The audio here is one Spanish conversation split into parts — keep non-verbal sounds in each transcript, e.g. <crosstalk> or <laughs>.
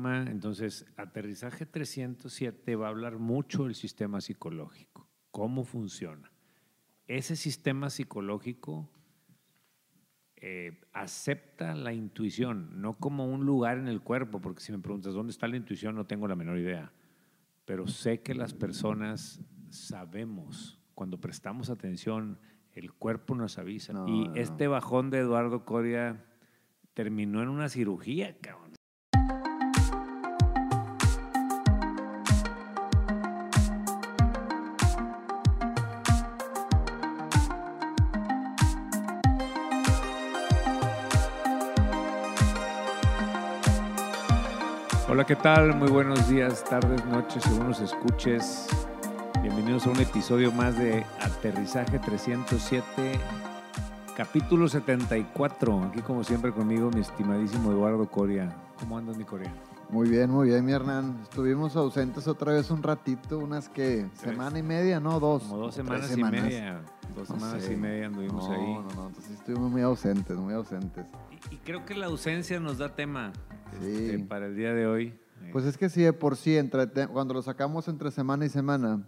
tema, entonces, aterrizaje 307 va a hablar mucho del sistema psicológico, cómo funciona. Ese sistema psicológico eh, acepta la intuición, no como un lugar en el cuerpo, porque si me preguntas dónde está la intuición, no tengo la menor idea. Pero sé que las personas sabemos, cuando prestamos atención, el cuerpo nos avisa. No, y no. este bajón de Eduardo Coria terminó en una cirugía, cabrón. Hola, ¿qué tal? Muy buenos días, tardes, noches, según nos escuches. Bienvenidos a un episodio más de Aterrizaje 307, capítulo 74. Aquí, como siempre, conmigo, mi estimadísimo Eduardo Coria. ¿Cómo andas, mi Coria? Muy bien, muy bien, mi Hernán. Estuvimos ausentes otra vez un ratito, unas que semana y media, ¿no? Dos. Como dos tres semanas, y media. Dos No semanas sé. y media anduvimos no, ahí. No, no, entonces estuvimos muy ausentes, muy ausentes. Y, y creo que la ausencia nos da tema Sí. este, para el día de hoy. Pues es que sí, de por sí, entre cuando lo sacamos entre semana y semana,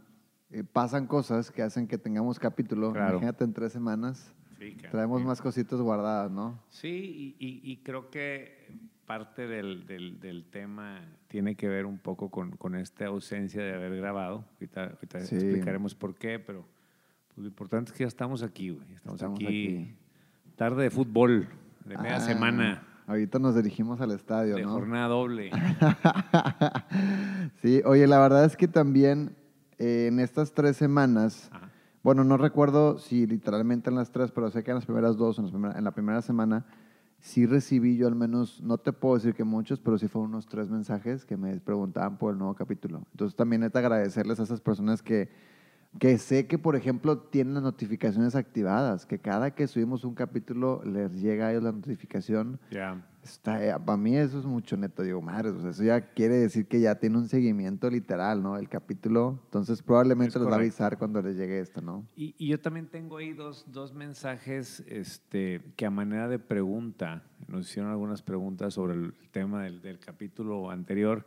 eh, pasan cosas que hacen que tengamos capítulo. Claro. Imagínate en tres semanas, sí, cabrón. traemos más cositas guardadas, ¿no? Sí, y, y- y creo que parte del, del- del tema tiene que ver un poco con, con esta ausencia de haber grabado. Ahorita, ahorita Sí. explicaremos por qué, pero pues, lo importante es que ya estamos aquí, güey. Estamos, Estamos aquí, aquí. Tarde de fútbol, de media Ah, semana, Ahorita nos dirigimos al estadio, de ¿no? jornada doble. <laughs> sí, oye, la verdad es que también eh, en estas tres semanas, Ajá. bueno, no recuerdo si literalmente en las tres, pero sé que en las primeras dos, en, las primera- en la primera semana, sí recibí yo al menos, no te puedo decir que muchos, pero sí fueron unos tres mensajes que me preguntaban por el nuevo capítulo. Entonces también neta agradecerles a esas personas que, que sé que, por ejemplo, tienen las notificaciones activadas, que cada que subimos un capítulo les llega a ellos la notificación. Ya. Está, para mí eso es mucho neto, digo, madre, pues eso ya quiere decir que ya tiene un seguimiento literal, ¿no? El capítulo, entonces probablemente Es les va a avisar cuando les llegue esto, ¿no? Y, y yo también tengo ahí dos, dos mensajes este, que a manera de pregunta, nos hicieron algunas preguntas sobre el tema del, del capítulo anterior,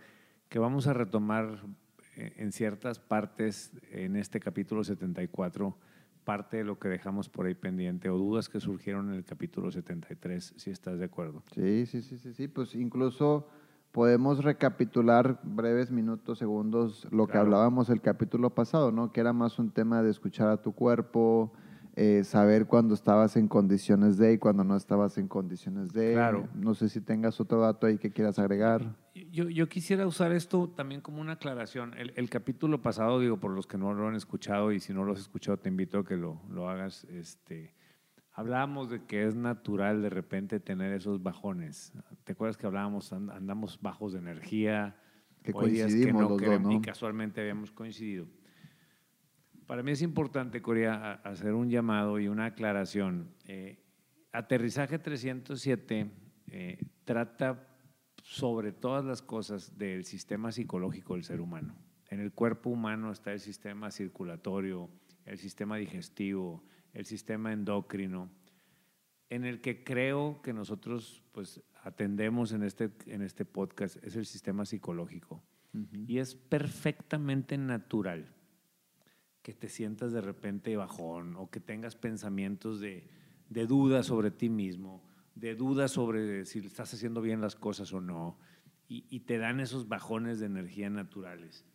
que vamos a retomar eh, en ciertas partes en este capítulo 74, parte de lo que dejamos por ahí pendiente o dudas que surgieron en el capítulo 73, si estás de acuerdo. Sí, sí, sí, sí, sí, pues incluso podemos recapitular breves minutos, segundos, lo que hablábamos el capítulo pasado, ¿no? Que era más un tema de escuchar a tu cuerpo, eh, saber cuándo estabas en condiciones de y cuándo no estabas en condiciones de. Claro. No sé si tengas otro dato ahí que quieras agregar. Yo, yo quisiera usar esto también como una aclaración. El, el capítulo pasado, digo, por los que no lo han escuchado y si no lo has escuchado, te invito a que lo, lo hagas. Este, hablábamos de que es natural de repente tener esos bajones. ¿Te acuerdas que hablábamos, and- andamos bajos de energía? Que coincidimos no los dos, ¿no? Y casualmente habíamos coincidido. Para mí es importante, Corea, hacer un llamado y una aclaración. Eh, Aterrizaje 307 eh, trata sobre todas las cosas del sistema psicológico del ser humano. En el cuerpo humano está el sistema circulatorio, el sistema digestivo, el sistema endocrino, en el que creo que nosotros pues atendemos en este, en este podcast es el sistema psicológico. Y es perfectamente natural que te sientas de repente bajón o que tengas pensamientos de, de dudas sobre ti mismo, de dudas sobre si estás haciendo bien las cosas o no, y, y te dan esos bajones de energía naturales.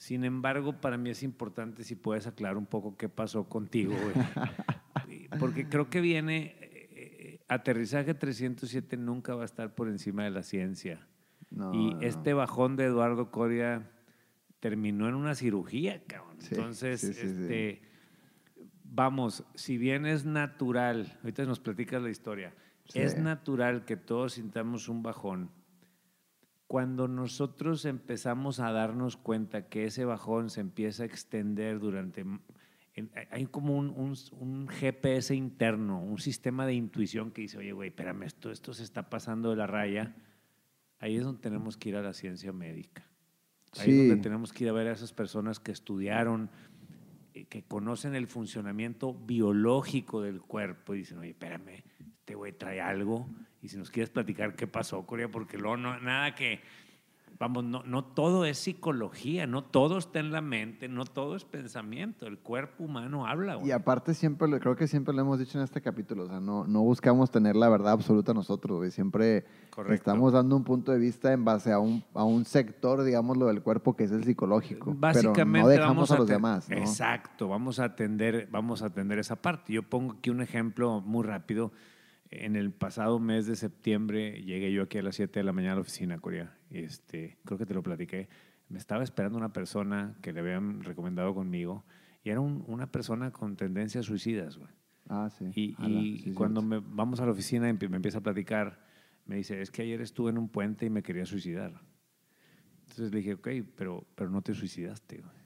Sin embargo, para mí es importante si puedes aclarar un poco qué pasó contigo, güey. <laughs> porque creo que viene, eh, eh, aterrizaje 307 nunca va a estar por encima de la ciencia. No, y no, este bajón de Eduardo Coria terminó en una cirugía, cabrón. Sí, Entonces, sí, sí, sí. este, vamos, si bien es natural, ahorita nos platicas la historia, Sí. es natural que todos sintamos un bajón. Cuando nosotros empezamos a darnos cuenta que ese bajón se empieza a extender durante... hay como un, un- un GPS interno, un sistema de intuición que dice, oye, güey, espérame, esto, esto se está pasando de la raya. Ahí es donde tenemos que ir a la ciencia médica. Ahí Sí. es donde tenemos que ir a ver a esas personas que estudiaron, eh, que conocen el funcionamiento biológico del cuerpo y dicen, oye, espérame, este güey trae algo. Y si nos quieres platicar qué pasó, Corea, porque luego no, nada que Vamos, no, no todo es psicología, no todo está en la mente, no todo es pensamiento. El cuerpo humano habla. güey. Y aparte siempre, lo- creo que siempre lo hemos dicho en este capítulo, o sea, no, no buscamos tener la verdad absoluta nosotros, güey. Siempre Correcto. estamos dando un punto de vista en base a un, a un sector, digámoslo, del cuerpo que es el psicológico. Básicamente pero no dejamos vamos a los te- demás, ¿no? Exacto, vamos a atender, vamos a atender esa parte. Yo pongo aquí un ejemplo muy rápido. En el pasado mes de septiembre llegué yo aquí a las 7 de la mañana a la oficina, Corea. Este, creo que te lo platiqué. Me estaba esperando una persona que le habían recomendado conmigo y era un- una persona con tendencias suicidas, güey. Ah, sí. Y, Ala, y sí, cuando cierto. me, vamos a la oficina y me empieza a platicar, me dice, es que ayer estuve en un puente y me quería suicidar. Entonces le dije, ok, pero, pero no te suicidaste. güey.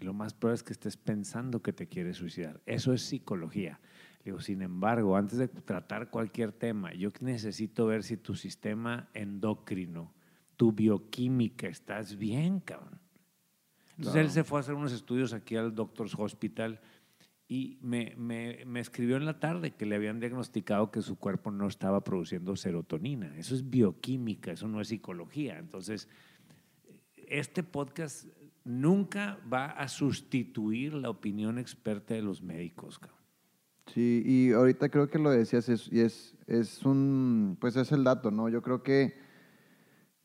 Lo más probable es que estés pensando que te quieres suicidar. Eso es psicología. Le digo, sin embargo, antes de tratar cualquier tema, yo necesito ver si tu sistema endocrino, tu bioquímica, estás bien, cabrón. Entonces él se fue a hacer unos estudios aquí al Doctor's Hospital y me, me- me escribió en la tarde que le habían diagnosticado que su cuerpo no estaba produciendo serotonina. Eso es bioquímica, eso no es psicología. Entonces, este podcast nunca va a sustituir la opinión experta de los médicos. cabrón. Sí, y ahorita creo que lo decías es, y es, es un, pues es el dato, ¿no? Yo creo que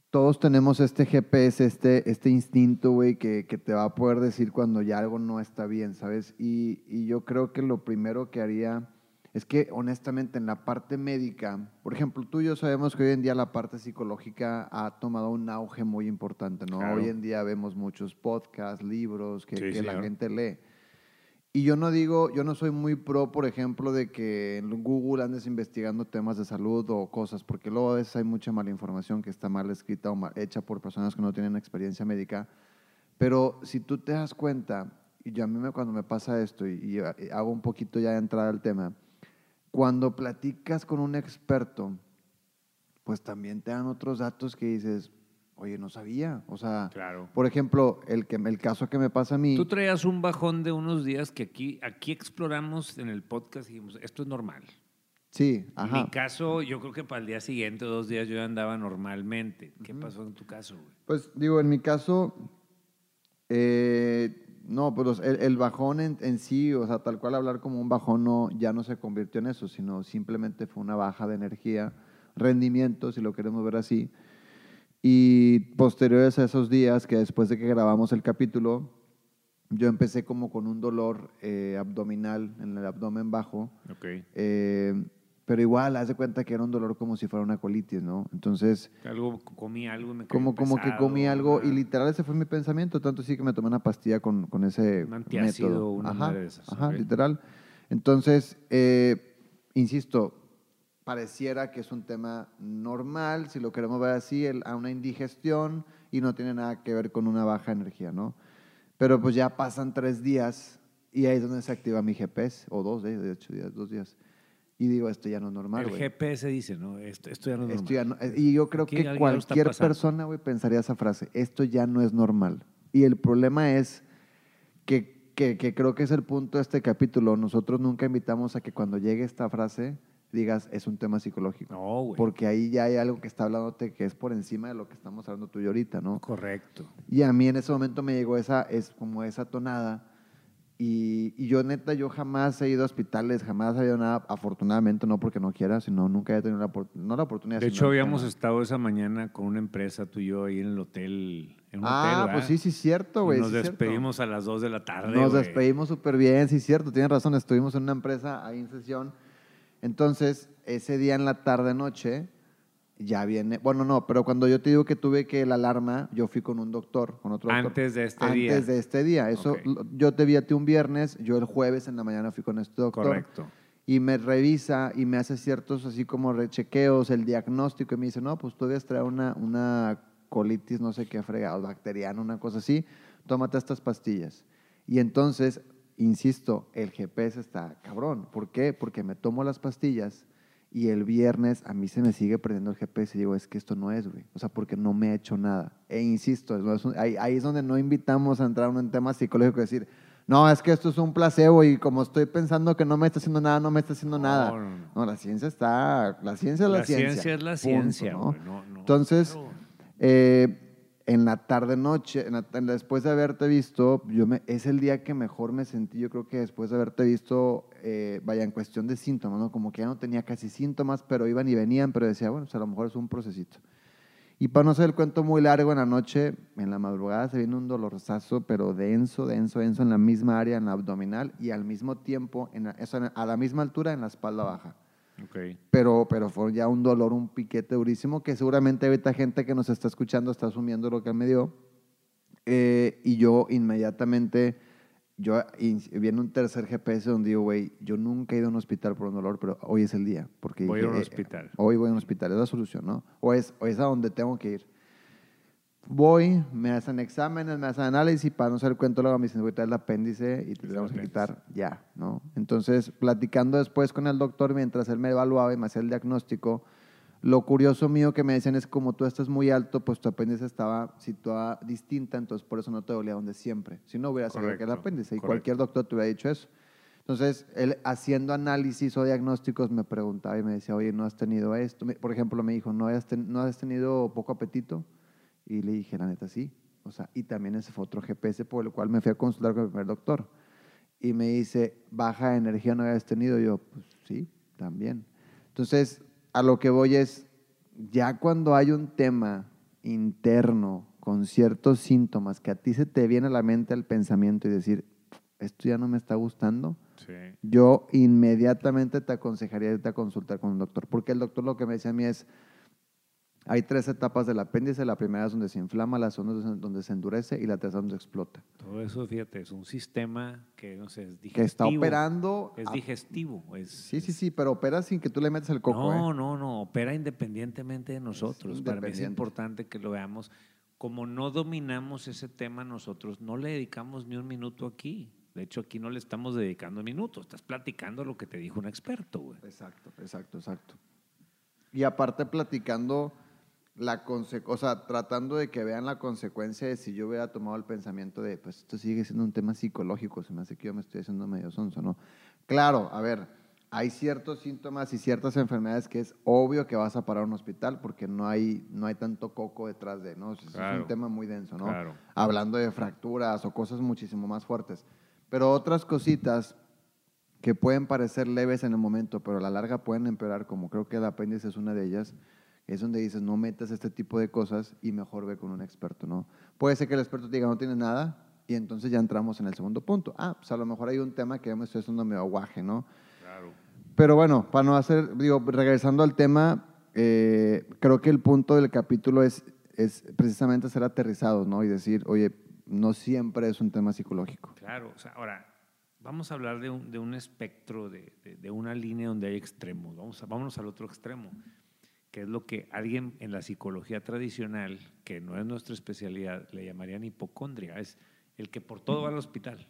todos tenemos este GPS, este, este instinto, güey, que, que te va a poder decir cuando ya algo no está bien, ¿sabes? Y, y yo creo que lo primero que haría es que, honestamente, en la parte médica, por ejemplo, tú y yo sabemos que hoy en día la parte psicológica ha tomado un auge muy importante, ¿no? Claro. Hoy en día vemos muchos podcasts, libros que, Sí, que la gente lee. Y yo no digo, yo no soy muy pro, por ejemplo, de que en Google andes investigando temas de salud o cosas, porque luego a veces hay mucha mala información que está mal escrita o mal hecha por personas que no tienen experiencia médica. Pero si tú te das cuenta, y yo a mí me, cuando me pasa esto, y, y hago un poquito ya de entrada al tema, cuando platicas con un experto, pues también te dan otros datos que dices, oye, no sabía. O sea, Claro. por ejemplo, el, que, el caso que me pasa a mí... Tú traías un bajón de unos días que aquí, aquí exploramos en el podcast y dijimos, esto es normal. Sí, En ajá. mi caso, yo creo que para el día siguiente o dos días yo andaba normalmente. ¿Qué pasó en tu caso, güey? Pues digo, en mi caso, eh, no, pues el, el bajón en, en sí, o sea, tal cual hablar como un bajón no, ya no se convirtió en eso, sino simplemente fue una baja de energía, rendimiento, si lo queremos ver así. Y posteriores a esos días, que después de que grabamos el capítulo, yo empecé como con un dolor eh, abdominal en el abdomen bajo. Ok. eh, pero igual, haz de cuenta que era un dolor como si fuera una colitis, ¿no? Entonces, Algo, comí algo y me como, cayó como que pesado, comí algo y una- literal ese fue mi pensamiento, tanto sí que me tomé una pastilla con, con ese Un antiácido, método. una ajá, de esas, ajá, ok. literal. Entonces, eh, insisto, pareciera que es un tema normal, si lo queremos ver así, el- a una indigestión y no tiene nada que ver con una baja energía, ¿no? Pero pues ya pasan tres días y ahí es donde se activa mi GPS, o dos, de, de hecho, días, dos días. Y digo, esto ya no es normal, El güey. GPS dice, ¿no? Esto, esto ya no es Esto normal. ya no- eh, y yo creo Aquí que cualquier persona, güey, pensaría esa frase. Esto ya no es normal. Y el problema es que, que- que creo que es el punto de este capítulo. Nosotros nunca invitamos a que cuando llegue esta frase digas, es un tema psicológico. No, güey. Porque ahí ya hay algo que está hablándote que es por encima de lo que estamos hablando tú y ahorita, ¿no? Correcto. Y a mí en ese momento me llegó esa, es como esa tonada. Y, y yo neta, yo jamás he ido a hospitales, jamás he ido a nada, afortunadamente, no porque no quiera, sino nunca he tenido la, no la oportunidad. De hecho, habíamos estado esa mañana con una empresa, tú y yo, ahí en el hotel. En un Ah, hotel, pues sí, sí, cierto, güey. Nos sí, cierto. despedimos a las 2 de la tarde. Nos güey. despedimos súper bien, sí, cierto, tienes razón, estuvimos en una empresa ahí en sesión. Entonces, ese día en la tarde-noche, ya viene, bueno, no, pero cuando yo te digo que tuve que la alarma, yo fui con un doctor, con otro doctor. Antes de este Antes día. de este día. Eso, Ok. lo- yo te vi a ti un viernes, yo el jueves en la mañana fui con este doctor. Correcto. Y me revisa y me hace ciertos así como rechequeos, el diagnóstico, y me dice, no, pues tú debes traer una, una colitis, no sé qué fregado, bacteriana, una cosa así, tómate estas pastillas. Y entonces, insisto, el GPS está cabrón. ¿Por qué? Porque me tomo las pastillas y el viernes a mí se me sigue prendiendo el GPS y digo, es que esto no es, güey. O sea, porque no me ha hecho nada. E insisto, no es un- ahí, ahí es donde no invitamos a entrar en un tema psicológico, decir, no, es que esto es un placebo y como estoy pensando que no me está haciendo nada, no me está haciendo No, nada. no, no. No, la ciencia está, la ciencia es la, La ciencia es la punto, ciencia, ¿no? güey, no- no, Entonces. Eh, en la tarde noche, en la- después de haberte visto, yo me, es el día que mejor me sentí, yo creo que después de haberte visto, eh, vaya, en cuestión de síntomas, ¿no? Como que ya no tenía casi síntomas, pero iban y venían, pero decía, bueno, pues a lo mejor es un procesito. Y para no hacer el cuento muy largo, en la noche, en la madrugada, se viene un dolorzazo, pero denso, denso, denso en la misma área, en la abdominal, y al mismo tiempo, en la- a la misma altura, en la espalda baja Ok. pero, pero fue ya un dolor, un piquete durísimo que seguramente ahorita gente que nos está escuchando está asumiendo lo que me dio. Eh, y yo inmediatamente, yo viene un tercer GPS donde digo, güey, yo nunca he ido a un hospital por un dolor, pero hoy es el día. Porque Voy a ir a dije, un eh, hospital. hoy voy a un hospital, es la solución, ¿no? O es, o es a donde tengo que ir. Voy, me hacen exámenes, me hacen análisis, para no el cuento, luego me dicen, traes el apéndice y te que apéndice. quitar ya, ¿no? Entonces, platicando después con el doctor, mientras él me evaluaba y me hacía el diagnóstico, lo curioso mío que me decían es como tú estás muy alto, pues tu apéndice estaba situada distinta, entonces por eso no te dolía donde siempre. Si no hubiera sabido que era el apéndice y correcto. cualquier doctor te hubiera dicho eso. Entonces, él haciendo análisis o diagnósticos me preguntaba y me decía, oye, ¿no has tenido esto? Por ejemplo, me dijo, ¿no has, ten- ¿no has tenido poco apetito? Y le dije, la neta, sí. O sea, y también ese fue otro GPS por el cual me fui a consultar con el primer doctor. Y me dice, baja de energía no habías tenido. Y yo, pues sí, también. Entonces, a lo que voy es, ya cuando hay un tema interno con ciertos síntomas que a ti se te viene a la mente el pensamiento y decir, esto ya no me está gustando, Sí. yo inmediatamente te aconsejaría irte a consultar con un doctor, porque el doctor lo que me decía a mí es, hay tres etapas del apéndice, la primera es donde se inflama, la segunda es donde se endurece y la tercera donde explota. Todo eso, fíjate, es un sistema que, no sé, es digestivo. Que está operando... Es digestivo. Es, Sí, sí, sí, pero opera sin que tú le metas el coco. No, ¿eh? no, no, opera independientemente de nosotros. Para mí es importante que lo veamos. Como no dominamos ese tema nosotros, no le dedicamos ni un minuto aquí. De hecho, aquí no le estamos dedicando minutos. Estás platicando lo que te dijo un experto, güey. Exacto, exacto, exacto. Y aparte platicando la o sea, tratando de que vean la consecuencia de si yo hubiera tomado el pensamiento de, pues esto sigue siendo un tema psicológico, se me hace que yo me estoy haciendo medio sonso, ¿no? Claro, a ver, hay ciertos síntomas y ciertas enfermedades que es obvio que vas a parar a un hospital porque no hay, no hay tanto coco detrás de, ¿no? Es un tema muy denso, ¿no? Claro. Hablando de fracturas o cosas muchísimo más fuertes. Pero otras cositas que pueden parecer leves en el momento, pero a la larga pueden empeorar, como creo que el apéndice es una de ellas, es donde dices, no metas este tipo de cosas y mejor ve con un experto, ¿no? Puede ser que el experto te diga, no tienes nada, y entonces ya entramos en el segundo punto. Ah, pues a lo mejor hay un tema que ya me estoy haciendo medio aguaje, ¿no? Claro. Pero bueno, para no hacer, digo, regresando al tema, eh, creo que el punto del capítulo es, es precisamente ser aterrizados, ¿no? Y decir, oye, no siempre es un tema psicológico. Claro, o sea, ahora vamos a hablar de un, de un espectro, de, de- de una línea donde hay extremos. Vamos a, vámonos al otro extremo, que es lo que alguien en la psicología tradicional, que no es nuestra especialidad, le llamarían hipocondria. Es el que por todo va al hospital.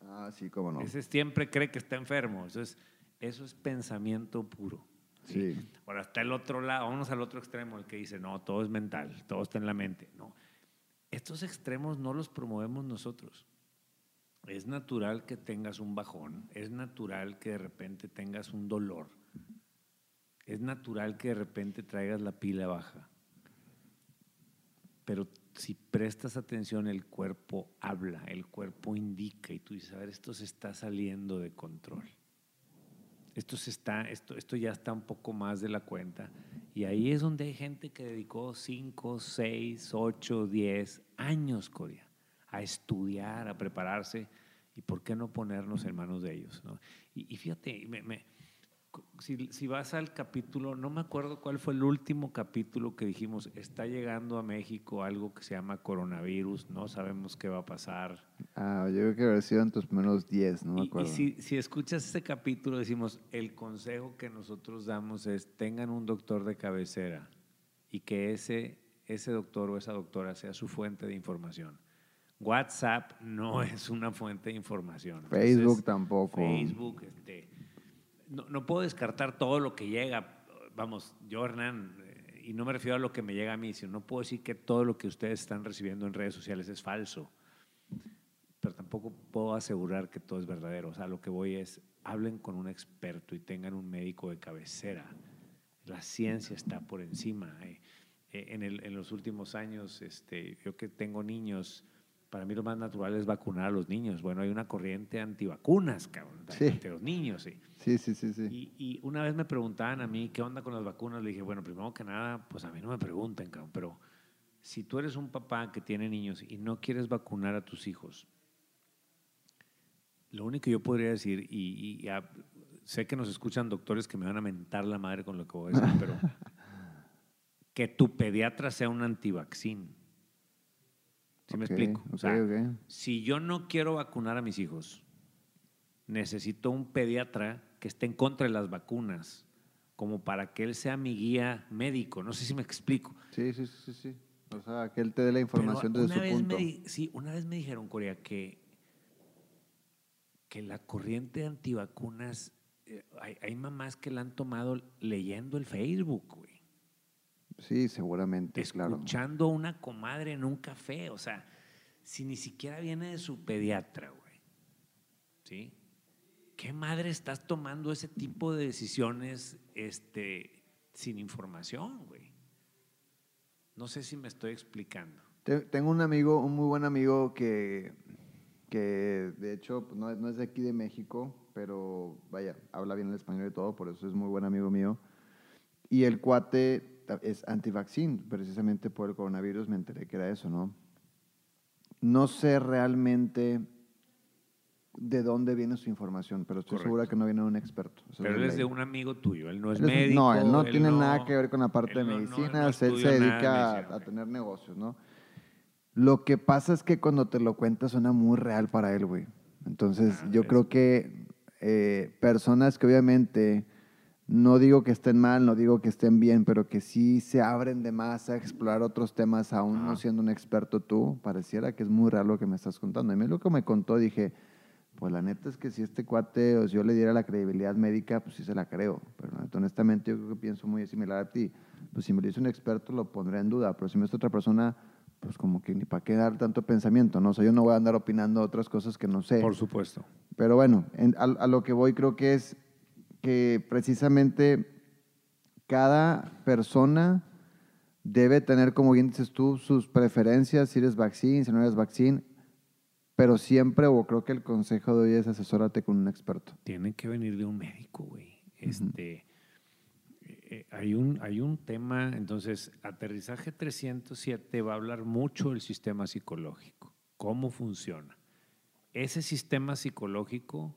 Ah, sí, cómo no. Ese siempre cree que está enfermo. Eso es, eso es pensamiento puro. Sí. Ahora está el otro lado, vámonos al otro extremo, el que dice, no, todo es mental, todo está en la mente. No, estos extremos no los promovemos nosotros. Es natural que tengas un bajón, es natural que de repente tengas un dolor, es natural que de repente traigas la pila baja. Pero si prestas atención, el cuerpo habla, el cuerpo indica y tú dices, a ver, esto se está saliendo de control. Esto, se está, esto, esto ya está un poco más de la cuenta. Y ahí es donde hay gente que dedicó 5, 6, 8, 10 años, Corea, a estudiar, a prepararse. ¿Y por qué no ponernos en manos de ellos? no? Y, fíjate, me- si, si vas al capítulo, no me acuerdo cuál fue el último capítulo que dijimos, está llegando a México algo que se llama coronavirus, no sabemos qué va a pasar. Ah, yo creo que haber sido en tus primeros 10, no me Y- y, acuerdo. si, si escuchas ese capítulo, decimos, el consejo que nosotros damos es tengan un doctor de cabecera y que ese, ese doctor o esa doctora sea su fuente de información. WhatsApp no es una fuente de información. Entonces, Facebook tampoco. Facebook, este, no, no puedo descartar todo lo que llega. Vamos, yo, Hernán, eh, y no me refiero a lo que me llega a mí, sino no puedo decir que todo lo que ustedes están recibiendo en redes sociales es falso pero tampoco puedo asegurar que todo es verdadero. O sea, lo que voy es, hablen con un experto y tengan un médico de cabecera. La ciencia está por encima. eh. eh, en, el- en los últimos años, este, yo que tengo niños, para mí lo más natural es vacunar a los niños. Bueno, hay una corriente antivacunas, cabrón, Sí. entre los niños, sí. Sí, sí, sí, sí. Y, y una vez me preguntaban a mí qué onda con las vacunas. Le dije, bueno, primero que nada, pues a mí no me pregunten, cabrón, pero si tú eres un papá que tiene niños y no quieres vacunar a tus hijos, lo único que yo podría decir, y, sé que nos escuchan doctores que me van a mentar la madre con lo que voy a decir, pero <laughs> que tu pediatra sea un antivaccín. ¿Sí me Ok, explico? O sea, si yo no quiero vacunar a mis hijos, necesito un pediatra que esté en contra de las vacunas, como para que él sea mi guía médico. No sé si me explico. Sí, sí, sí, sí, sí. O sea, que él te dé la información desde una su vez punto. Me, sí, una vez me dijeron, Corea, que, que la corriente antivacunas, eh, hay, hay mamás que la han tomado leyendo el Facebook, güey. Sí, seguramente, claro. escuchando a una comadre en un café. O sea, si ni siquiera viene de su pediatra, güey. ¿Sí? ¿Qué madre estás tomando ese tipo de decisiones este, sin información, güey? No sé si me estoy explicando. Te- Tengo un amigo, un muy buen amigo que, que de hecho no, es- no es de aquí de México, pero vaya, habla bien el español y todo, por eso es muy buen amigo mío. Y el cuate es anti-vaccine, precisamente por el coronavirus me enteré que era eso, ¿no? No sé realmente de dónde viene su información, pero estoy Correcto. segura que no viene de un experto. Eso Pero él es de un amigo tuyo, él no es Él es- médico. no, él no tiene no- nada que ver con la parte de él no- no- él se dedica a- medicina, a, tener negocios, ¿no? Lo que pasa es que cuando te lo cuentas suena muy real para él, güey. Entonces, Ah, yo es- creo que eh, personas que obviamente, no digo que estén mal, no digo que estén bien, pero que sí se abren de más a explorar otros temas, aún no siendo un experto tú, pareciera que es muy real lo que me estás contando. A mí lo que me contó, dije, pues la neta es que si este cuate o si yo le diera la credibilidad médica, pues sí se la creo. Pero la neta, honestamente yo creo que pienso muy similar a ti. Pues si me lo dice un experto lo pondré en duda, pero si me dice otra persona, pues como que ni para qué dar tanto pensamiento, ¿no? O sea, yo no voy a andar opinando otras cosas que no sé. Por supuesto. Pero bueno, en- a, a lo que voy creo que es que precisamente cada persona debe tener, como bien dices tú, sus preferencias, si eres vaccine, si no eres vaccine, pero siempre, o creo que el consejo de hoy es asesórate con un experto. tiene que venir de un médico, güey. Este, eh, hay, un, hay un tema, entonces, aterrizaje 307 va a hablar mucho del sistema psicológico, cómo funciona. Ese sistema psicológico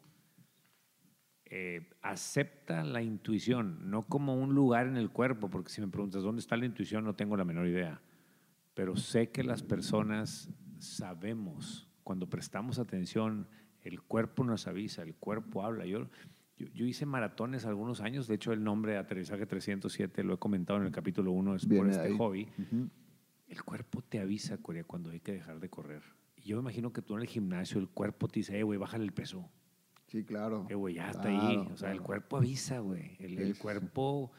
eh, acepta la intuición, no como un lugar en el cuerpo, porque si me preguntas dónde está la intuición, no tengo la menor idea. Pero sé que las personas sabemos, cuando prestamos atención, el cuerpo nos avisa, el cuerpo habla. Yo, yo, yo hice maratones algunos años, de hecho el nombre de Aterrizaje 307 lo he comentado en el capítulo 1, es por Viene este ahí. hobby. El cuerpo te avisa, Corea, cuando hay que dejar de correr. Y yo me imagino que tú en el gimnasio, el cuerpo te dice, eh, güey, bájale el peso. Sí, claro. Eh, güey, ya está ahí. O sea, el cuerpo avisa, güey. El, Sí, cuerpo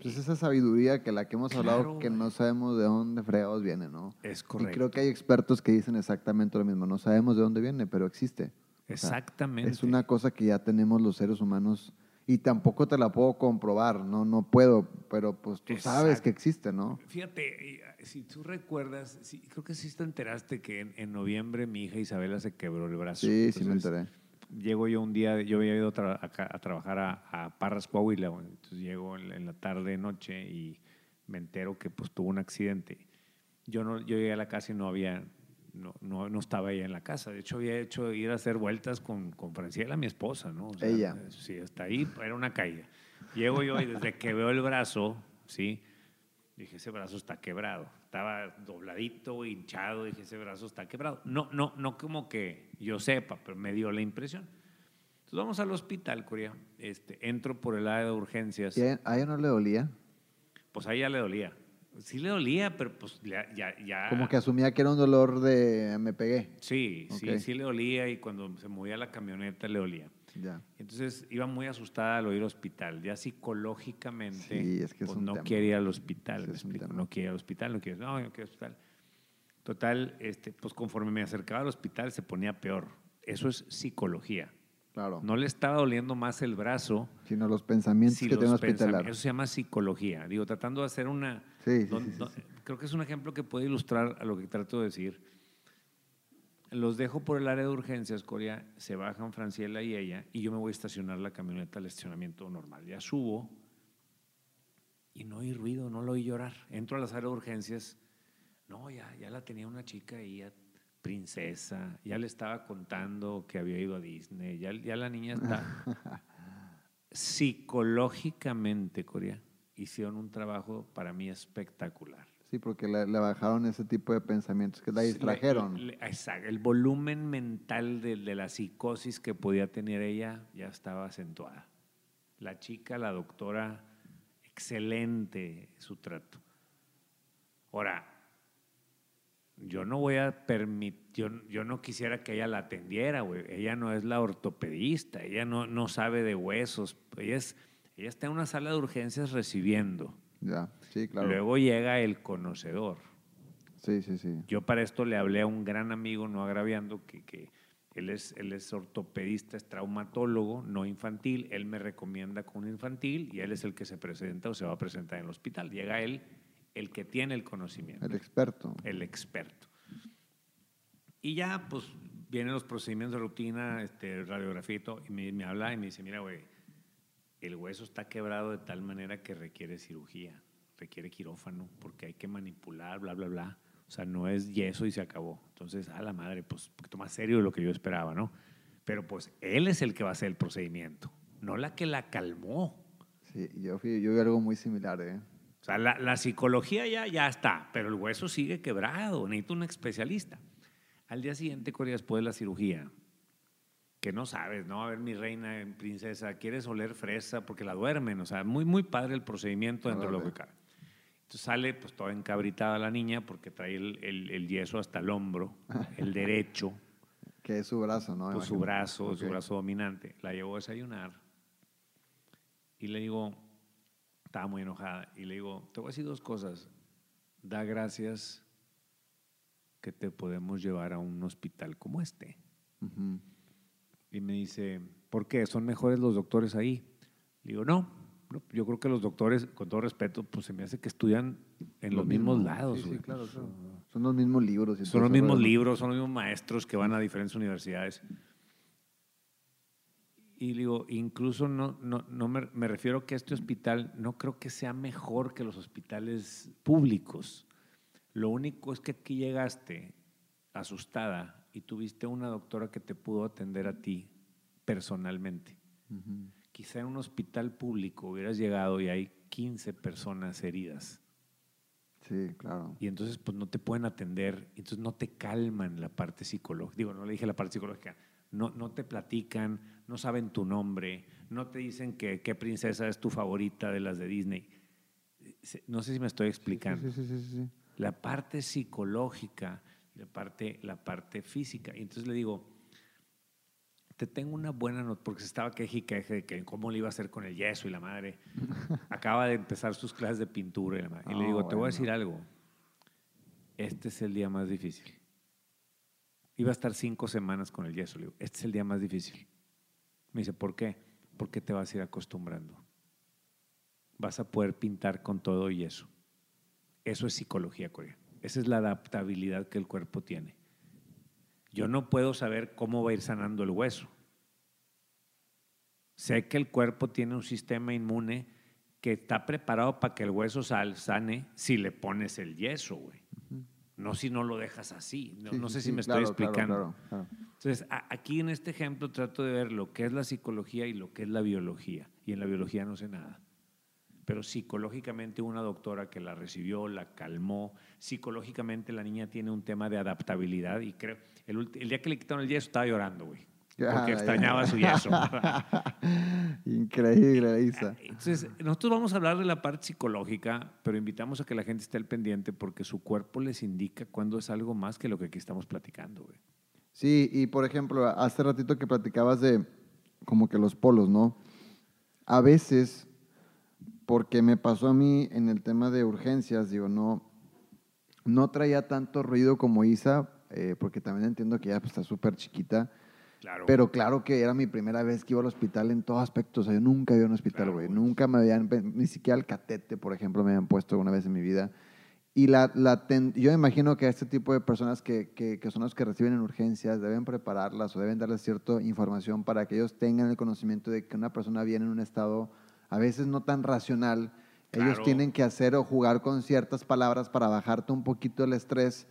Pues esa sabiduría que la que hemos hablado, que no sabemos de dónde fregados viene, ¿no? es Y correcto. creo que hay expertos que dicen exactamente lo mismo. No sabemos de dónde viene, pero existe. O sea, Exactamente. Es una cosa que ya tenemos los seres humanos y tampoco te la puedo comprobar, no, no puedo, pero pues tú sabes que existe, ¿no? Fíjate, eh, si tú recuerdas, sí, creo que sí te enteraste que en, en noviembre mi hija Isabela se quebró el brazo. Sí, sí me enteré. Llego yo un día, yo había ido a, tra- a trabajar a, a Parras, Coahuila, entonces llego en, en la tarde, noche y me entero que pues tuvo un accidente. Yo, no, yo llegué a la casa y no había, no, no, no estaba ella en la casa. De hecho, había hecho ir a hacer vueltas con, con Franciela, mi esposa, ¿no? O sea, Ella. Sí, hasta ahí era una calle. Llego yo y desde que veo el brazo, ¿sí? Dije, ese brazo está quebrado. Estaba dobladito, hinchado. Dije, ese brazo está quebrado. No, no, no como que yo sepa, pero me dio la impresión. Entonces vamos al hospital, Corea. Este, entro por el área de urgencias. ¿Y a ella no le dolía? Pues a ella le dolía. Sí le dolía, pero pues ya... ya, ya- Como que asumía que era un dolor de me pegué. Sí, sí, sí le dolía y cuando se movía la camioneta le dolía. Ya. Entonces iba muy asustada al al hospital. Ya psicológicamente Sí, es que es pues, no quiere ir al hospital. Sí, me explico. No quiere ir al hospital, no quiere, no, no quiere ir al hospital. Total, este, pues conforme me acercaba al hospital se ponía peor. Eso es psicología. Claro. No le estaba doliendo más el brazo. Sino los pensamientos si que pensam- hospitalar. Eso se llama psicología. Digo, tratando de hacer una... Don- don- sí. Creo que es un ejemplo que puede ilustrar a lo que trato de decir. Los dejo por el área de urgencias, Corea, se bajan Franciela y ella, y yo me voy a estacionar la camioneta al estacionamiento normal. Ya subo y no oí ruido, no lo oí llorar. Entro a las áreas de urgencias, no, ya, ya la tenía una chica ahí, ya princesa, ya le estaba contando que había ido a Disney, ya, ya la niña está... <laughs> Psicológicamente, Corea, hicieron un trabajo para mí espectacular. Sí, porque le, le bajaron ese tipo de pensamientos que la distrajeron. Le- le- exacto, el volumen mental de, de la psicosis que podía tener ella ya estaba acentuada. La chica, la doctora, excelente su trato. Ahora, yo no voy a permitir, yo, yo no quisiera que ella la atendiera, güey. Ella no es la ortopedista, ella no, no sabe de huesos. Ella, es, ella está en una sala de urgencias recibiendo. Ya, sí, claro. Luego llega el conocedor. sí, sí, sí. Yo para esto le hablé a un gran amigo, no agraviando, que, que él, es, él es ortopedista, es traumatólogo, no infantil. Él me recomienda con un infantil y él es el que se presenta o se va a presentar en el hospital. Llega él, el que tiene el conocimiento, El experto. el experto. Y ya, pues, vienen los procedimientos de rutina, este, radiografía y todo, y me, me habla y me dice, mira, güey, el hueso está quebrado de tal manera que requiere cirugía, requiere quirófano, porque hay que manipular, bla, bla, bla. O sea, no es yeso y se acabó. Entonces, a la madre, pues, un poquito más serio de lo que yo esperaba, ¿no? Pero pues, él es el que va a hacer el procedimiento, no la que la calmó. Sí, yo, fui, yo vi algo muy similar, ¿eh? O sea, la, la psicología ya, ya está, pero el hueso sigue quebrado, necesito un especialista. Al día siguiente, Corea, después de la cirugía, que no sabes, ¿no? A ver, mi reina, princesa, ¿quieres oler fresa? Porque la duermen, o sea, muy, muy padre el procedimiento dentro de lo que cabe. Entonces sale pues toda encabritada la niña porque trae el, el- el yeso hasta el hombro, el derecho, <laughs> Que es su brazo, ¿no? pues, su brazo, su Ok. brazo dominante. La llevó a desayunar y le digo, estaba muy enojada, y le digo, te voy a decir dos cosas. Da gracias que te podemos llevar a un hospital como este. Ujú. Y me dice, ¿por qué? ¿Son mejores los doctores ahí? Le digo, no. no, Yo creo que los doctores, con todo respeto, pues se me hace que estudian en Lo los mismos mismo. lados. Sí, sí, claro, claro. Son los mismos libros. Son los mismos ¿no? libros, son los mismos maestros que van a diferentes universidades. Y digo, incluso no, no, no me, me refiero que este hospital no creo que sea mejor que los hospitales públicos. Lo único es que aquí llegaste asustada y tuviste una doctora que te pudo atender a ti personalmente. Ujú. Quizá en un hospital público hubieras llegado y hay 15 personas heridas. Sí, claro. Y entonces, pues no te pueden atender, entonces no te calman la parte psicológica. Digo, no le dije la parte psicológica. No, no te platican, no saben tu nombre, no te dicen que qué princesa es tu favorita de las de Disney. No sé si me estoy explicando. Sí, sí, sí. La parte psicológica, la parte, la parte física. Y entonces le digo, te tengo una buena nota, porque se estaba queje y queje de que cómo le iba a hacer con el yeso y la madre. <laughs> Acaba de empezar sus clases de pintura y la madre. Y le Ah, digo, te voy a decir algo. Este es el día más difícil. Iba a estar cinco semanas con el yeso. Le digo, este es el día más difícil. Me dice, ¿por qué? Porque te vas a ir acostumbrando. Vas a poder pintar con todo y yeso. Eso es psicología coreana. Esa es la adaptabilidad que el cuerpo tiene. Yo no puedo saber cómo va a ir sanando el hueso. Sé que el cuerpo tiene un sistema inmune que está preparado para que el hueso sal, sane si le pones el yeso, güey. No si no lo dejas así. No, Sí, no sí, sé sí, si me claro, estoy explicando. claro, claro. Entonces, a- aquí en este ejemplo trato de ver lo que es la psicología y lo que es la biología. Y en la biología no sé nada. Pero psicológicamente una doctora que la recibió, la calmó. Psicológicamente la niña tiene un tema de adaptabilidad y creo, el, el día que le quitaron el yeso estaba llorando, güey. Ya, Porque ya. extrañaba su yeso. <laughs> Increíble, Isa. Entonces, nosotros vamos a hablar de la parte psicológica, pero invitamos a que la gente esté al pendiente porque su cuerpo les indica cuando es algo más que lo que aquí estamos platicando, güey. Sí, y por ejemplo, hace ratito que platicabas de como que los polos, ¿no? A veces, porque me pasó a mí en el tema de urgencias, digo, no, no traía tanto ruido como Isa, eh, porque también entiendo que ella pues, está súper chiquita, Claro. Pero claro que era mi primera vez que iba al hospital en todos aspectos. O sea, yo nunca iba a un hospital, Claro, güey. güey. Nunca me habían, ni siquiera el catete, por ejemplo, me habían puesto alguna vez en mi vida. Y la, la ten- yo imagino que a este tipo de personas que, que, que son los que reciben en urgencias deben prepararlas o deben darles cierta información para que ellos tengan el conocimiento de que una persona viene en un estado a veces no tan racional. Ellos tienen que hacer o jugar con ciertas palabras para bajarte un poquito el estrés.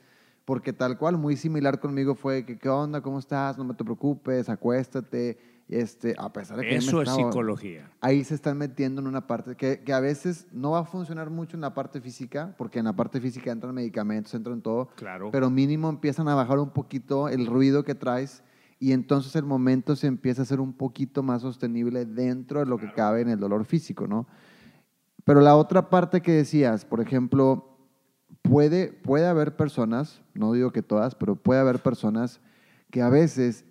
Porque tal cual, muy similar conmigo fue que, ¿qué onda? ¿Cómo estás? No me te preocupes, acuéstate. Este, a pesar de que Eso es estaba- psicología. ahí se están metiendo en una parte que, que a veces no va a funcionar mucho en la parte física, porque en la parte física entran medicamentos, entran todo, Claro. pero mínimo empiezan a bajar un poquito el ruido que traes y entonces el momento se empieza a hacer un poquito más sostenible dentro de lo que cabe en el dolor físico, ¿no? Pero la otra parte que decías, por ejemplo, puede, puede haber personas, no digo que todas, pero puede haber personas que a veces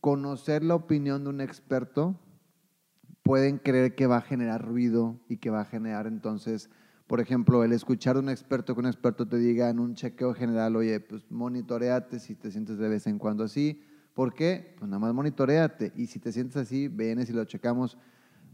conocer la opinión de un experto pueden creer que va a generar ruido y que va a generar entonces, por ejemplo, el escuchar de un experto que un experto te diga en un chequeo general, oye, pues monitoreate si te sientes de vez en cuando así. ¿Por qué? Pues nada más monitoreate. Y si te sientes así, vienes y lo checamos.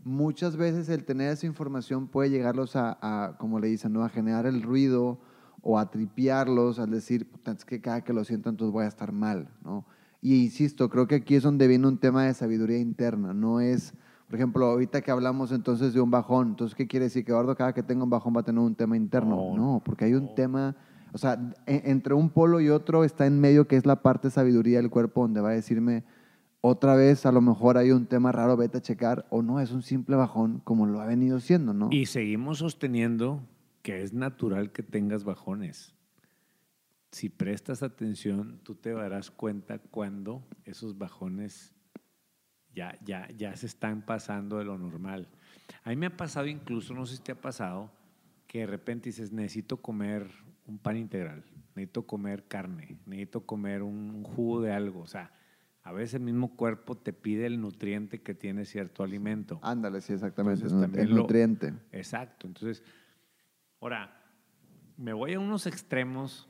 Muchas veces el tener esa información puede llegarlos a, a, como le dicen, ¿no? a generar el ruido o a tripearlos al decir, "Puta, es que cada que lo siento entonces voy a estar mal, ¿no? Y insisto, creo que aquí es donde viene un tema de sabiduría interna, no es, por ejemplo, ahorita que hablamos entonces de un bajón, entonces, ¿qué quiere decir? Que Eduardo cada que tenga un bajón va a tener un tema interno. No, No, porque hay un no. tema, o sea, entre un polo y otro está en medio que es la parte de sabiduría del cuerpo donde va a decirme, otra vez a lo mejor hay un tema raro, vete a checar, o no, es un simple bajón como lo ha venido siendo, ¿no? Y seguimos sosteniendo que es natural que tengas bajones. Si prestas atención, tú te darás cuenta cuando esos bajones ya, ya, ya se están pasando de lo normal. A mí me ha pasado incluso, no sé si te ha pasado, que de repente dices, necesito comer un pan integral, necesito comer carne, necesito comer un, un jugo de algo. O sea, a veces el mismo cuerpo te pide el nutriente que tiene cierto alimento. Ándale, sí, exactamente, Entonces, el lo- nutriente. Exacto. Entonces, ahora, me voy a unos extremos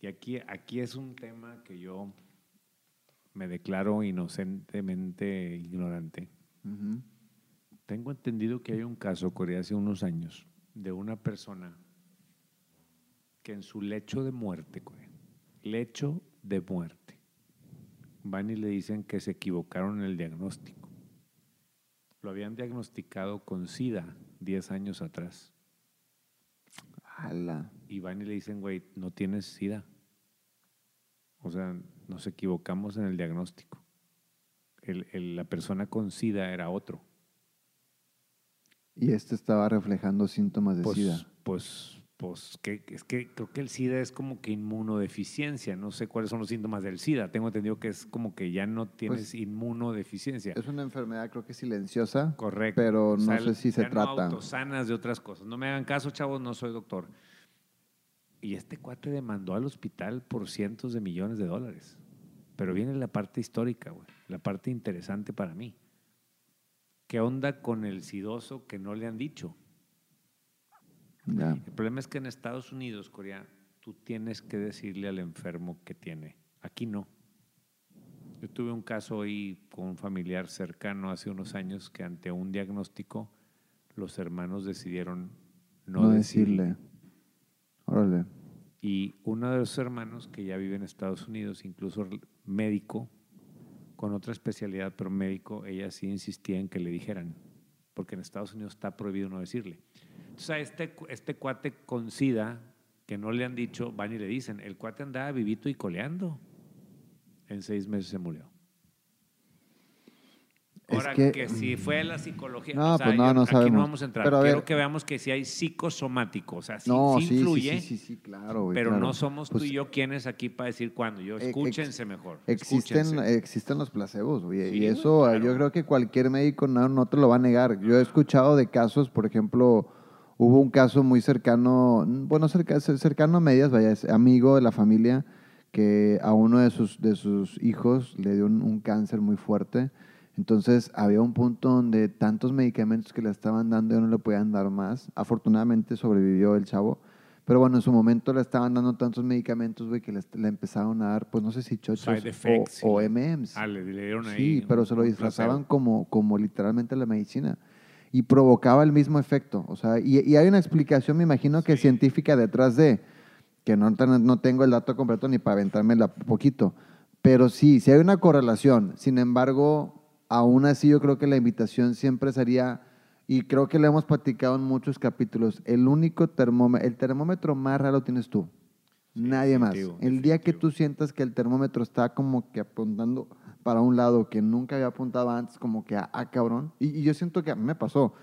y aquí, aquí es un tema que yo me declaro inocentemente ignorante. Tengo entendido que hay un caso, Corea, hace unos años, de una persona que en su lecho de muerte, Corea, lecho de muerte, van y le dicen que se equivocaron en el diagnóstico. Lo habían diagnosticado con SIDA 10 años atrás. Ala. Y van y le dicen, güey, no tienes SIDA. O sea, nos equivocamos en el diagnóstico. El- el- la persona con SIDA era otro. Y este estaba reflejando síntomas de Pues, SIDA. pues, pues que, es que creo que el SIDA es como que inmunodeficiencia. No sé cuáles son los síntomas del SIDA. Tengo entendido que es como que ya no tienes Pues, inmunodeficiencia. Es una enfermedad, creo que silenciosa. Correcto. Pero O no sea, sé si se ya trata. No autosanas de otras cosas. No me hagan caso, chavos, no soy doctor. Y este cuate demandó al hospital por cientos de millones de dólares. Pero viene la parte histórica, güey. La parte interesante para mí. ¿Qué onda con el sidoso que no le han dicho? Ya. El problema es que en Estados Unidos, Corea, tú tienes que decirle al enfermo que tiene. Aquí no. Yo tuve un caso ahí con un familiar cercano hace unos años que ante un diagnóstico los hermanos decidieron no, No, decirle. decirle. Órale. Y uno de los hermanos que ya vive en Estados Unidos, incluso médico, con otra especialidad, pero médico, ella sí insistía en que le dijeran, porque en Estados Unidos está prohibido no decirle. Entonces a este, este cuate con SIDA, que no le han dicho, van y le dicen, el cuate andaba vivito y coleando. En seis meses se murió. Es Ahora, que- que, si fue la psicología, No, o sea, pues no, no aquí sabemos. no vamos a entrar. Pero a Quiero ver- que veamos que si hay psicosomático, o sea, sí, no, sí sí, sí, influye, sí, sí, sí, claro, güey, pero claro. no somos Pues, tú y yo quienes aquí para decir cuándo. Yo, ex- escúchense mejor. Existen, escúchense. existen los placebos, güey. Y eso eh, claro. yo creo que cualquier médico no, no te lo va a negar. Yo he escuchado de casos, por ejemplo, hubo un caso muy cercano, bueno, cerca- cercano a medias, vaya, es amigo de la familia, que a uno de sus, de sus hijos le dio un, un cáncer muy fuerte. Entonces había un punto donde tantos medicamentos que le estaban dando ya no le podían dar más. Afortunadamente sobrevivió el chavo, Pero bueno, en su momento le estaban dando tantos medicamentos, güey, que le, le empezaron a dar, pues no sé si chochos o, o. M&M's. Ah, le, le dieron ahí. Sí, pero se lo disfrazaban como, como literalmente la medicina. Y provocaba el mismo efecto. O sea, y, y hay una explicación, me imagino que Sí. científica detrás de, que no, no tengo el dato completo ni para aventármela poquito. Pero sí, sí hay una correlación. Sin embargo, aún así yo creo que la invitación siempre sería, y creo que lo hemos platicado en muchos capítulos, el único termómetro, el termómetro más raro tienes tú. Sí, Nadie más. definitivo, El día que tú sientas que el termómetro está como que apuntando para un lado que nunca había apuntado antes, como que, ah, cabrón. Y, y yo siento que a mí me pasó.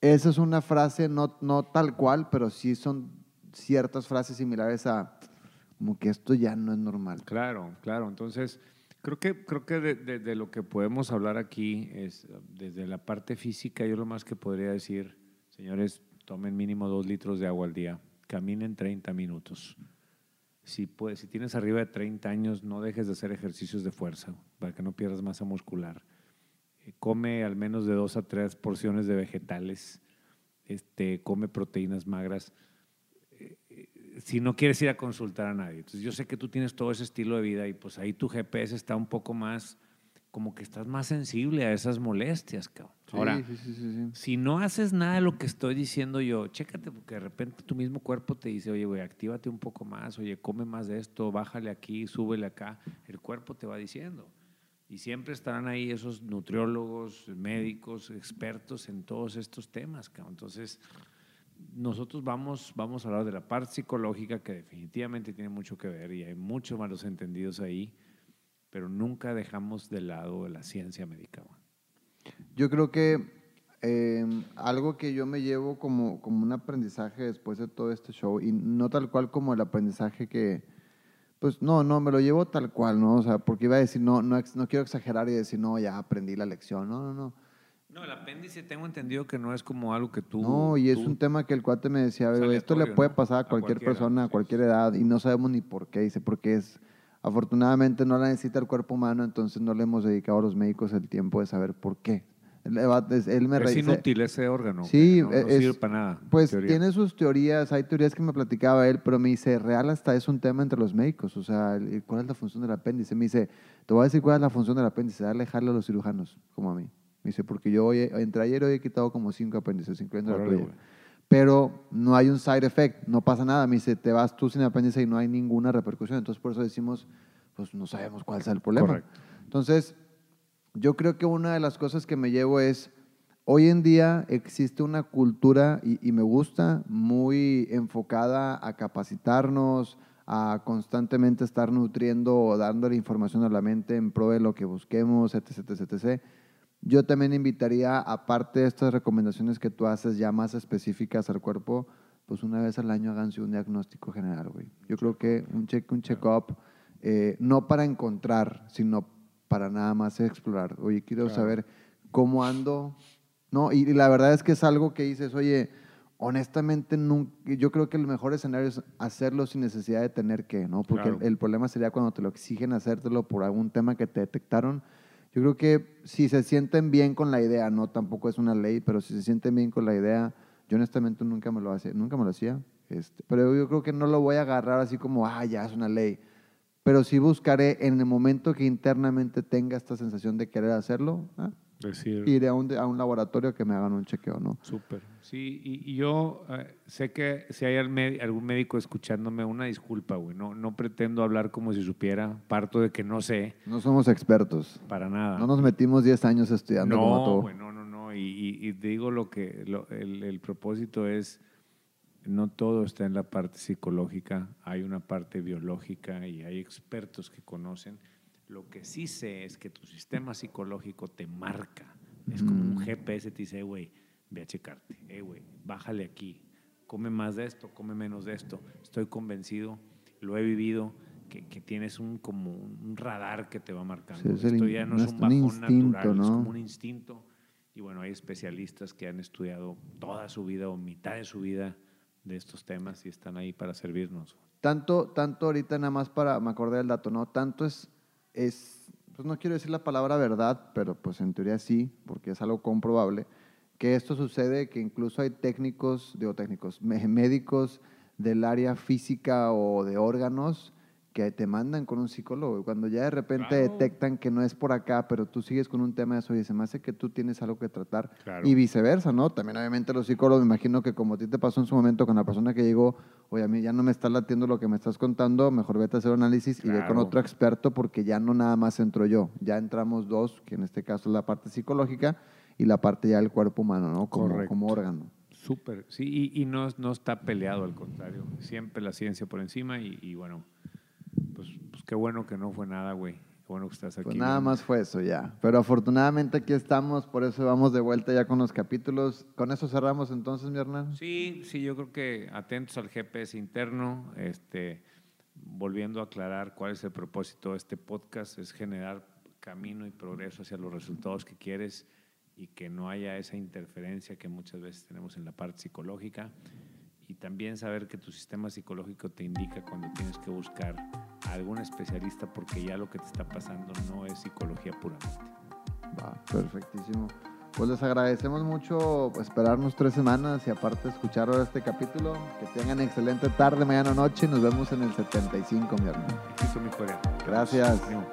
Esa es una frase, no, no tal cual, pero sí son ciertas frases similares a, como que esto ya no es normal. Claro, claro. Entonces, creo que, creo que de, de- de lo que podemos hablar aquí es desde la parte física, yo lo más que podría decir, señores, tomen mínimo dos litros de agua al día, caminen 30 minutos. Si, puedes, si tienes arriba de 30 años, no dejes de hacer ejercicios de fuerza para que no pierdas masa muscular. Eh, Come al menos de dos a tres porciones de vegetales. Este, come proteínas magras si no quieres ir a consultar a nadie. Entonces, yo sé que tú tienes todo ese estilo de vida y pues ahí tu GPS está un poco más, como que estás más sensible a esas molestias, cabrón. Ahora, sí, sí, sí, sí. si no haces nada de lo que estoy diciendo yo, chécate, porque de repente tu mismo cuerpo te dice, oye, güey, actívate un poco más, oye, come más de esto, bájale aquí, súbele acá. El cuerpo te va diciendo. Y siempre estarán ahí esos nutriólogos, médicos, expertos en todos estos temas, cabrón. Entonces, nosotros vamos, vamos a hablar de la parte psicológica que definitivamente tiene mucho que ver y hay muchos malos entendidos ahí, pero nunca dejamos de lado la ciencia médica. Yo creo que eh, algo que yo me llevo como, como un aprendizaje después de todo este show, y no tal cual como el aprendizaje que, pues no, no, me lo llevo tal cual, ¿no? O sea, porque iba a decir, no, no, no quiero exagerar y decir, no, ya aprendí la lección, no, no, no. No, el apéndice tengo entendido que no es como algo que tú... no, y es tú- un tema que el cuate me decía, Es "Oye, esto le puede ¿no? pasar a A cualquier cualquiera, persona, a cualquier edad, y no sabemos ni por qué, dice, porque es, afortunadamente no la necesita el cuerpo humano, entonces no le hemos dedicado a los médicos el tiempo de saber por qué. Él, me es inútil ese órgano. Sí, no, no es- sirve para nada. Pues tiene sus teorías, hay teorías que me platicaba él, pero me dice, real hasta es un tema entre los médicos, o sea, ¿cuál es la función del apéndice? Me dice, te voy a decir cuál es la función del apéndice, darle jale a los cirujanos, como a mí. Me dice, porque yo hoy, entre ayer hoy he quitado como cinco apéndices, incluyendo la Órale, tuya. Pero no hay un side effect, no pasa nada. Me dice, te vas tú sin apéndice y no hay ninguna repercusión. Entonces, por eso decimos, pues no sabemos cuál es el problema. Correcto. Entonces, yo creo que una de las cosas que me llevo es, hoy en día existe una cultura, y, y me gusta, muy enfocada a capacitarnos, a constantemente estar nutriendo o dándole información a la mente en pro de lo que busquemos, etc, etc, etc. Yo también invitaría, aparte de estas recomendaciones que tú haces ya más específicas al cuerpo, pues una vez al año háganse un diagnóstico general, güey. Yo creo que un check, un check-up, eh, no para encontrar, sino para nada más explorar. Oye, quiero Claro. saber cómo ando, ¿no? Y, y la verdad es que es algo que dices, oye, honestamente, nun- yo creo que el mejor escenario es hacerlo sin necesidad de tener que, ¿no? Porque Claro. el, el problema sería cuando te lo exigen hacértelo por algún tema que te detectaron. Yo creo que si se sienten bien con la idea, no tampoco es una ley, pero si se sienten bien con la idea, yo honestamente nunca me lo hacía, nunca me lo hacía. Este, pero yo creo que no lo voy a agarrar así como, ah, ya es una ley. Pero sí buscaré en el momento que internamente tenga esta sensación de querer hacerlo, ah, Decir, iré a un, a un laboratorio que me hagan un chequeo, ¿no? Súper. Sí, y, y yo eh, sé que si hay algún médico escuchándome, una disculpa, güey. No, no pretendo hablar como si supiera. Parto de que no sé No somos expertos. para nada. No nos metimos 10 años estudiando como No, tú. güey, no, no, no. Y, y- y digo lo que lo- el, el propósito es, no todo está en la parte psicológica, hay una parte biológica y hay expertos que conocen. Lo que sí sé es que tu sistema psicológico te marca. Es como un Mm. GPS, te dice, "Eh, güey, ve a checarte, eh, güey, bájale aquí, come más de esto, come menos de esto. Estoy convencido, lo he vivido, que, que tienes un como un radar que te va marcando. Es esto ya no es un bajón instinto, natural, es ¿no? como un instinto. Y bueno, hay especialistas que han estudiado toda su vida o mitad de su vida de estos temas y están ahí para servirnos. Tanto, tanto ahorita nada más para, me acordé del dato, ¿no? Tanto es, es, pues no quiero decir la palabra verdad, pero pues en teoría sí, porque es algo comprobable, que esto sucede, que incluso hay técnicos, digo técnicos, <laughs> médicos del área física o de órganos que te mandan con un psicólogo. Cuando ya de repente Claro. detectan que no es por acá, pero tú sigues con un tema de eso y se me hace que tú tienes algo que tratar. Claro. Y viceversa, ¿no? También obviamente los psicólogos, me imagino que como a ti te pasó en su momento con la persona que llegó, oye, a mí ya no me está latiendo lo que me estás contando, mejor vete a hacer análisis y ve con otro experto porque ya no nada más entro yo, ya entramos dos, que en este caso es la parte psicológica y la parte ya del cuerpo humano, ¿no? Como, Correcto. como órgano. Súper, sí, y, y no, no está peleado, al contrario. Siempre la ciencia por encima y, y bueno, qué bueno que no fue nada, güey. Qué bueno que estás aquí. Pues nada güey. más fue eso ya. Pero afortunadamente aquí estamos, por eso vamos de vuelta ya con los capítulos. Con eso cerramos entonces, mi hermano. Sí, sí, yo creo que atentos al GPS interno, este, volviendo a aclarar cuál es el propósito de este podcast, es generar camino y progreso hacia los resultados que quieres y que no haya esa interferencia que muchas veces tenemos en la parte psicológica y también saber que tu sistema psicológico te indica cuando tienes que buscar a algún especialista porque ya lo que te está pasando no es psicología puramente. Va, perfectísimo. Pues les agradecemos mucho esperarnos tres semanas y aparte escuchar ahora este capítulo. Que tengan excelente tarde, mañana noche y nos vemos en el 75, mi hermano. Gracias. Ánimo.